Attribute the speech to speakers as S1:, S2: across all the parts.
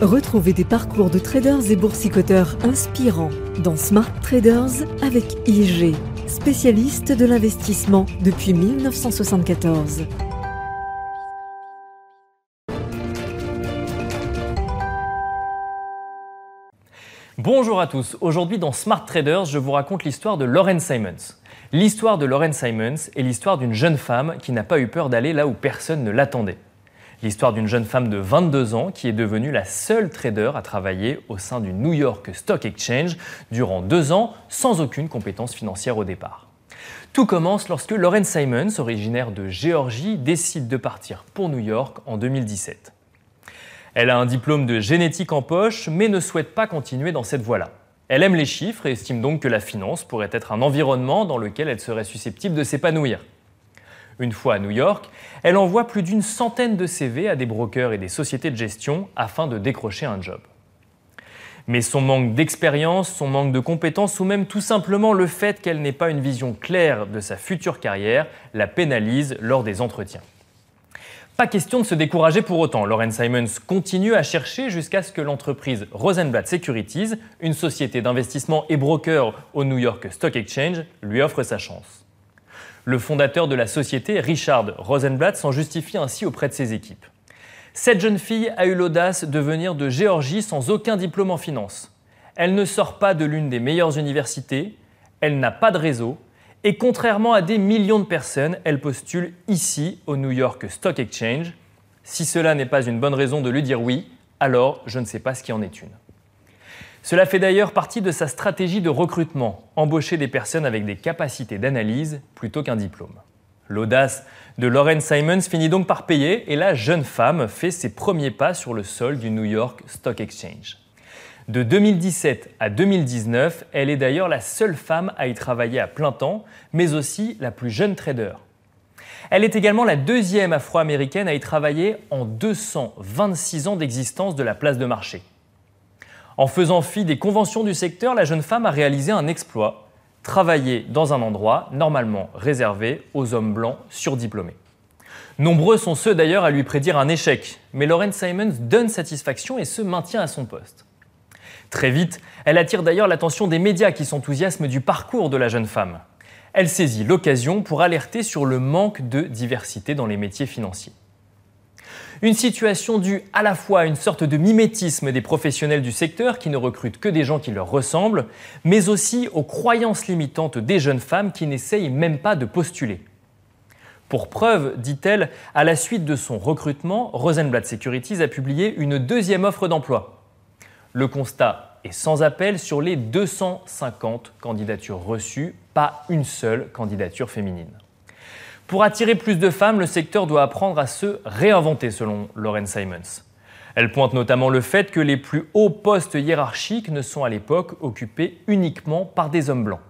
S1: Retrouvez des parcours de traders et boursicoteurs inspirants dans Smart Traders avec IG, spécialiste de l'investissement depuis 1974.
S2: Bonjour à tous, aujourd'hui dans Smart Traders, je vous raconte l'histoire de Lauren Simons. L'histoire de Lauren Simons est l'histoire d'une jeune femme qui n'a pas eu peur d'aller là où personne ne l'attendait. L'histoire d'une jeune femme de 22 ans qui est devenue la seule trader à travailler au sein du New York Stock Exchange durant deux ans sans aucune compétence financière au départ. Tout commence lorsque Lauren Simons, originaire de Géorgie, décide de partir pour New York en 2017. Elle a un diplôme de génétique en poche, mais ne souhaite pas continuer dans cette voie-là. Elle aime les chiffres et estime donc que la finance pourrait être un environnement dans lequel elle serait susceptible de s'épanouir. Une fois à New York, elle envoie plus d'une centaine de CV à des brokers et des sociétés de gestion afin de décrocher un job. Mais son manque d'expérience, son manque de compétences ou même tout simplement le fait qu'elle n'ait pas une vision claire de sa future carrière la pénalise lors des entretiens. Pas question de se décourager pour autant. Lauren Simons continue à chercher jusqu'à ce que l'entreprise Rosenblatt Securities, une société d'investissement et broker au New York Stock Exchange, lui offre sa chance. Le fondateur de la société, Richard Rosenblatt, s'en justifie ainsi auprès de ses équipes. Cette jeune fille a eu l'audace de venir de Géorgie sans aucun diplôme en finance. Elle ne sort pas de l'une des meilleures universités, elle n'a pas de réseau, et contrairement à des millions de personnes, elle postule ici au New York Stock Exchange. Si cela n'est pas une bonne raison de lui dire oui, alors je ne sais pas ce qui en est une. Cela fait d'ailleurs partie de sa stratégie de recrutement, embaucher des personnes avec des capacités d'analyse plutôt qu'un diplôme. L'audace de Lauren Simons finit donc par payer et la jeune femme fait ses premiers pas sur le sol du New York Stock Exchange. De 2017 à 2019, elle est d'ailleurs la seule femme à y travailler à plein temps, mais aussi la plus jeune trader. Elle est également la deuxième afro-américaine à y travailler en 226 ans d'existence de la place de marché. En faisant fi des conventions du secteur, la jeune femme a réalisé un exploit, travailler dans un endroit normalement réservé aux hommes blancs surdiplômés. Nombreux sont ceux d'ailleurs à lui prédire un échec, mais Lauren Simons donne satisfaction et se maintient à son poste. Très vite, elle attire d'ailleurs l'attention des médias qui s'enthousiasment du parcours de la jeune femme. Elle saisit l'occasion pour alerter sur le manque de diversité dans les métiers financiers. Une situation due à la fois à une sorte de mimétisme des professionnels du secteur qui ne recrutent que des gens qui leur ressemblent, mais aussi aux croyances limitantes des jeunes femmes qui n'essayent même pas de postuler. Pour preuve, dit-elle, à la suite de son recrutement, Rosenblatt Securities a publié une deuxième offre d'emploi. Le constat est sans appel sur les 250 candidatures reçues, pas une seule candidature féminine. Pour attirer plus de femmes, le secteur doit apprendre à se réinventer selon Lauren Simons. Elle pointe notamment le fait que les plus hauts postes hiérarchiques ne sont à l'époque occupés uniquement par des hommes blancs.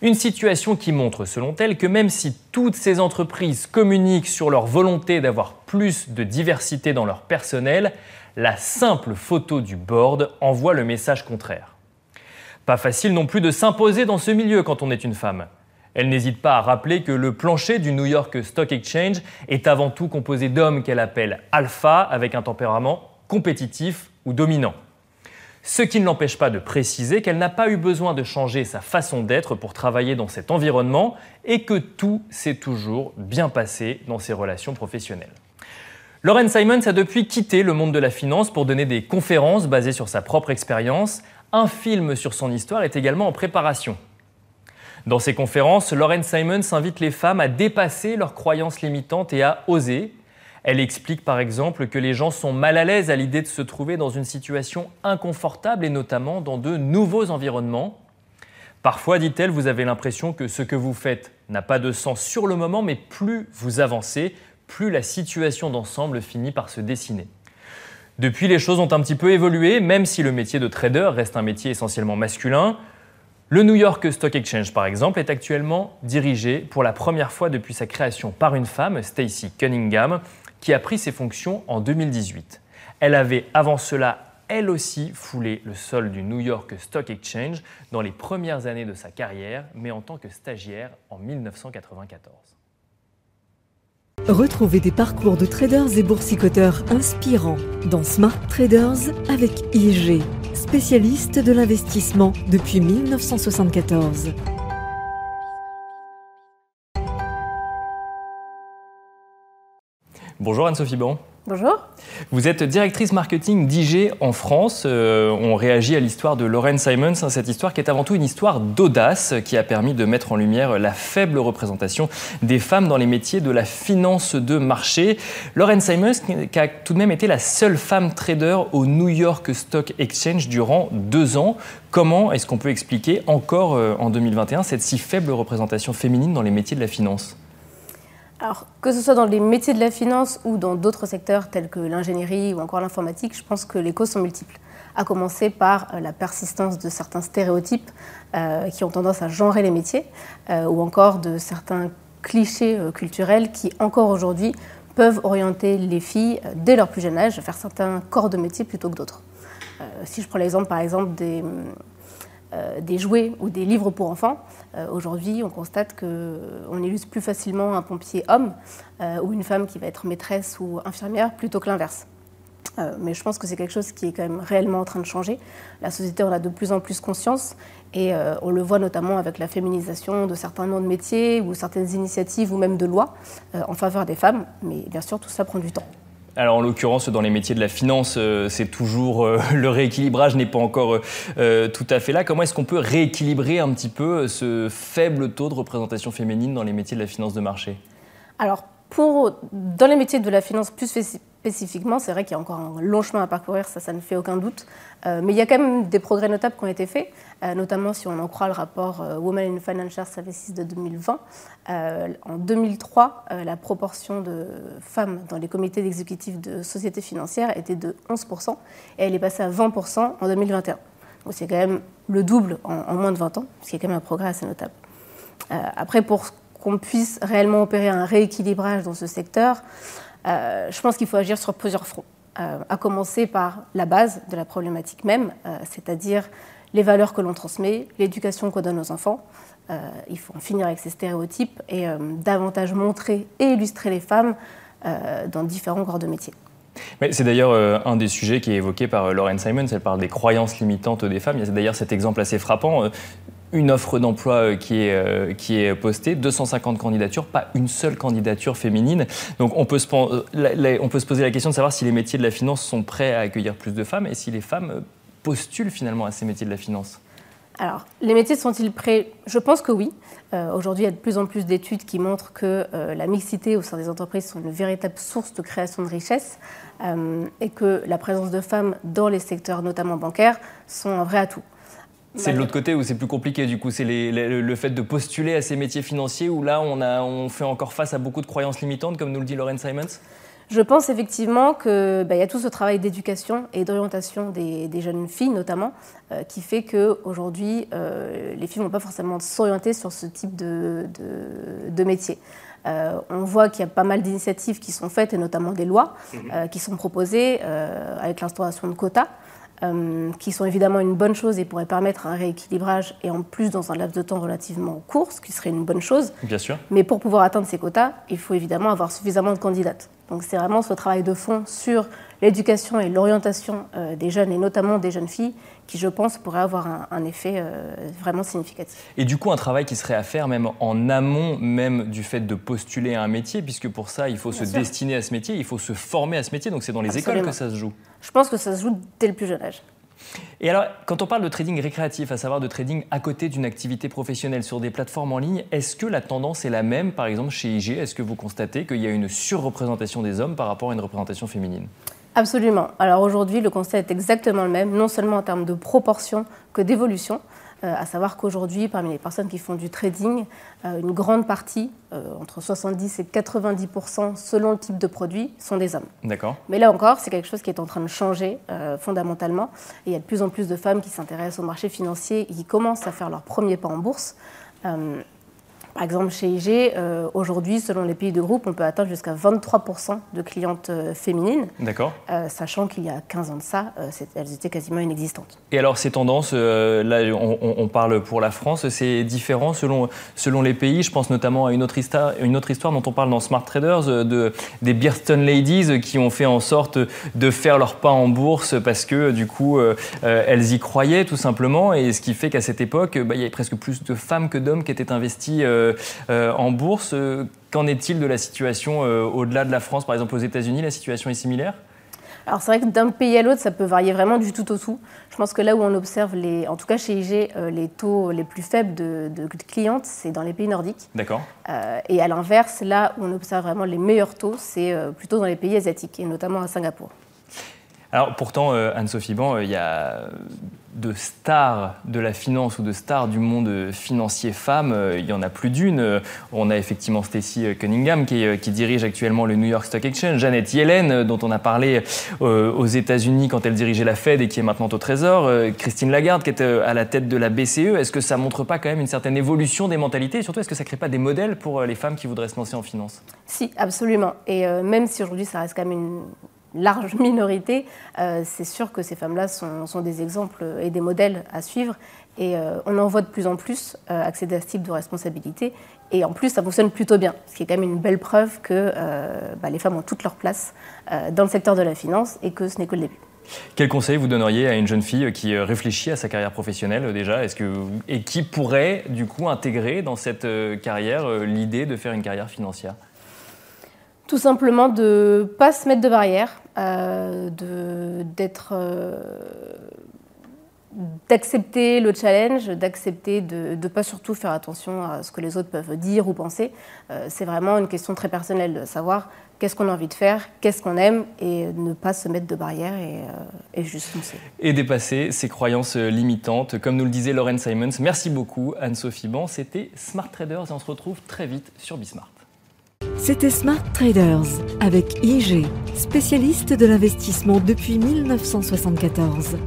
S2: Une situation qui montre, selon elle, que même si toutes ces entreprises communiquent sur leur volonté d'avoir plus de diversité dans leur personnel, la simple photo du board envoie le message contraire. Pas facile non plus de s'imposer dans ce milieu quand on est une femme. Elle n'hésite pas à rappeler que le plancher du New York Stock Exchange est avant tout composé d'hommes qu'elle appelle alpha avec un tempérament compétitif ou dominant. Ce qui ne l'empêche pas de préciser qu'elle n'a pas eu besoin de changer sa façon d'être pour travailler dans cet environnement et que tout s'est toujours bien passé dans ses relations professionnelles. Lauren Simons a depuis quitté le monde de la finance pour donner des conférences basées sur sa propre expérience. Un film sur son histoire est également en préparation. Dans ses conférences, Lauren Simons invite les femmes à dépasser leurs croyances limitantes et à oser. Elle explique par exemple que les gens sont mal à l'aise à l'idée de se trouver dans une situation inconfortable et notamment dans de nouveaux environnements. Parfois, dit-elle, vous avez l'impression que ce que vous faites n'a pas de sens sur le moment, mais plus vous avancez, plus la situation d'ensemble finit par se dessiner. Depuis, les choses ont un petit peu évolué, même si le métier de trader reste un métier essentiellement masculin. Le New York Stock Exchange, par exemple, est actuellement dirigé pour la première fois depuis sa création par une femme, Stacy Cunningham, qui a pris ses fonctions en 2018. Elle avait avant cela elle aussi foulé le sol du New York Stock Exchange dans les premières années de sa carrière, mais en tant que stagiaire en 1994.
S1: Retrouvez des parcours de traders et boursicoteurs inspirants dans Smart Traders avec IG, spécialiste de l'investissement depuis 1974.
S2: Bonjour Anne-Sophie Baron.
S3: Bonjour.
S2: Vous êtes directrice marketing d'IG en France. Euh, on réagit à l'histoire de Lauren Simons, hein, cette histoire qui est avant tout une histoire d'audace qui a permis de mettre en lumière la faible représentation des femmes dans les métiers de la finance de marché. Lauren Simons qui a tout de même été la seule femme trader au New York Stock Exchange durant deux ans. Comment est-ce qu'on peut expliquer encore euh, en 2021 cette si faible représentation féminine dans les métiers de la finance?
S3: Alors, que ce soit dans les métiers de la finance ou dans d'autres secteurs tels que l'ingénierie ou encore l'informatique, je pense que les causes sont multiples. À commencer par euh, la persistance de certains stéréotypes euh, qui ont tendance à genrer les métiers, euh, ou encore de certains clichés culturels qui, encore aujourd'hui, peuvent orienter les filles dès leur plus jeune âge vers certains corps de métier plutôt que d'autres. si je prends l'exemple, par exemple, des euh, des jouets ou des livres pour enfants. Euh, aujourd'hui, on constate qu'on illustre plus facilement un pompier homme euh, ou une femme qui va être maîtresse ou infirmière plutôt que l'inverse. mais je pense que c'est quelque chose qui est quand même réellement en train de changer. La société en a de plus en plus conscience et on le voit notamment avec la féminisation de certains noms de métiers ou certaines initiatives ou même de lois en faveur des femmes. Mais bien sûr, tout ça prend du temps.
S2: Alors en l'occurrence, dans les métiers de la finance, euh, c'est toujours euh, le rééquilibrage n'est pas encore euh, tout à fait là. Comment est-ce qu'on peut rééquilibrer un petit peu ce faible taux de représentation féminine dans les métiers de la finance de marché?
S3: Alors pour dans les métiers de la finance plus spécifiquement, c'est vrai qu'il y a encore un long chemin à parcourir, ça, ça ne fait aucun doute. Euh, mais il y a quand même des progrès notables qui ont été faits, euh, notamment si on en croit le rapport euh, Women in Financial Services de 2020. en 2003, la proportion de femmes dans les comités d'exécutifs de sociétés financières était de 11%, et elle est passée à 20% en 2021. Donc c'est quand même le double en, moins de 20 ans, ce qui est quand même un progrès assez notable. après, pour qu'on puisse réellement opérer un rééquilibrage dans ce secteur, je pense qu'il faut agir sur plusieurs fronts, euh, à commencer par la base de la problématique même, euh, c'est-à-dire les valeurs que l'on transmet, l'éducation qu'on donne aux enfants. il faut en finir avec ces stéréotypes et davantage montrer et illustrer les femmes dans différents corps de métier.
S2: C'est d'ailleurs un des sujets qui est évoqué par Lauren Simons. Elle parle des croyances limitantes des femmes. Il y a d'ailleurs cet exemple assez frappant une offre d'emploi euh, qui est, euh, qui est postée, 250 candidatures, pas une seule candidature féminine. Donc on peut, se, euh, on peut se poser la question de savoir si les métiers de la finance sont prêts à accueillir plus de femmes et si les femmes postulent finalement à ces métiers de la finance.
S3: Alors, les métiers sont-ils prêts? Je pense que oui. Aujourd'hui, il y a de plus en plus d'études qui montrent que la mixité au sein des entreprises sont une véritable source de création de richesse et que la présence de femmes dans les secteurs, notamment bancaires, sont un vrai atout.
S2: C'est de l'autre côté où c'est plus compliqué, du coup, c'est le fait de postuler à ces métiers financiers où là, on, a, on fait encore face à beaucoup de croyances limitantes, comme nous le dit Lauren Simons
S3: je pense effectivement qu'il bah, y a tout ce travail d'éducation et d'orientation des, jeunes filles notamment, euh, qui fait qu'aujourd'hui, euh, les filles ne vont pas forcément s'orienter sur ce type de, de, métier. Euh, on voit qu'il y a pas mal d'initiatives qui sont faites, et notamment des lois mhm. qui sont proposées avec l'instauration de quotas. Euh, qui sont évidemment une bonne chose et pourraient permettre un rééquilibrage, et en plus dans un laps de temps relativement court, ce qui serait une bonne chose.
S2: Bien sûr.
S3: Mais pour pouvoir atteindre ces quotas, il faut évidemment avoir suffisamment de candidates. Donc c'est vraiment ce travail de fond sur l'éducation et l'orientation euh, des jeunes, et notamment des jeunes filles, qui, je pense, pourrait avoir un, effet euh, vraiment significatif.
S2: Et du coup, un travail qui serait à faire même en amont même du fait de postuler à un métier, puisque pour ça, il faut se destiner à ce métier, il faut se former à ce métier, donc c'est dans les écoles que ça se joue.
S3: Je pense que ça se joue dès le plus jeune âge.
S2: Et alors, quand on parle de trading récréatif, à savoir de trading à côté d'une activité professionnelle sur des plateformes en ligne, est-ce que la tendance est la même, par exemple chez IG Est-ce que vous constatez qu'il y a une surreprésentation des hommes par rapport à une représentation féminine?
S3: Absolument. Alors aujourd'hui, le constat est exactement le même, non seulement en termes de proportion que d'évolution. Euh, à savoir qu'aujourd'hui, parmi les personnes qui font du trading, euh, une grande partie, euh, entre 70 et 90% selon le type de produit, sont des hommes.
S2: D'accord.
S3: Mais là encore, c'est quelque chose qui est en train de changer fondamentalement. Et il y a de plus en plus de femmes qui s'intéressent au marché financier et qui commencent à faire leur premier pas en bourse Par exemple, chez IG, euh, aujourd'hui, selon les pays de groupe, on peut atteindre jusqu'à 23% de clientes euh, féminines.
S2: D'accord.
S3: Euh, sachant qu'il y a 15 ans de ça, elles étaient quasiment inexistantes.
S2: Et alors, ces tendances, là, on, parle pour la France, c'est différent selon, selon les pays. Je pense notamment à une autre, histoire, une autre histoire dont on parle dans Smart Traders, de, des Bearston Ladies qui ont fait en sorte de faire leur pas en bourse parce que, du coup, elles y croyaient tout simplement. Et ce qui fait qu'à cette époque, bah, il y avait presque plus de femmes que d'hommes qui étaient investis en bourse. Euh, qu'en est-il de la situation au-delà de la France Par exemple, aux États-Unis, la situation est similaire?
S3: Alors c'est vrai que d'un pays à l'autre, ça peut varier vraiment du tout au tout. Je pense que là où on observe, les, en tout cas chez IG, les taux les plus faibles de, clientes, c'est dans les pays nordiques.
S2: D'accord.
S3: et à l'inverse, là où on observe vraiment les meilleurs taux, c'est plutôt dans les pays asiatiques, et notamment à Singapour.
S2: Alors pourtant, Anne-Sophie Ban, il y a de stars de la finance ou de stars du monde financier femme, euh, il y en a plus d'une. On a effectivement Stacy Cunningham qui, dirige actuellement le New York Stock Exchange, Janet Yellen dont on a parlé euh, aux États-Unis quand elle dirigeait la Fed et qui est maintenant au Trésor, euh, Christine Lagarde qui est à la tête de la BCE. Est-ce que ça montre pas quand même une certaine évolution des mentalités et surtout est-ce que ça crée pas des modèles pour les femmes qui voudraient se lancer en finance?
S3: Si, absolument. Et même si aujourd'hui ça reste quand même une large minorité, euh, c'est sûr que ces femmes-là sont, des exemples et des modèles à suivre. Et euh, on en voit de plus en plus euh, accéder à ce type de responsabilité. Et en plus, ça fonctionne plutôt bien, ce qui est quand même une belle preuve que bah, les femmes ont toute leur place dans le secteur de la finance et que ce n'est que le début.
S2: Quel conseil vous donneriez à une jeune fille qui réfléchit à sa carrière professionnelle déjà? Et qui pourrait du coup intégrer dans cette carrière l'idée de faire une carrière financière?
S3: Tout simplement de ne pas se mettre de barrières, euh, euh, d'accepter le challenge, d'accepter de ne pas surtout faire attention à ce que les autres peuvent dire ou penser. Euh, c'est vraiment une question très personnelle de savoir qu'est-ce qu'on a envie de faire, qu'est-ce qu'on aime et ne pas se mettre de barrières et, juste foncer.
S2: Et dépasser ses croyances limitantes, comme nous le disait Lauren Simons. Merci beaucoup Anne-Sophie Ban, c'était Smart Traders et on se retrouve très vite sur Bismart.
S1: C'était Smart Traders avec IG, spécialiste de l'investissement depuis 1974.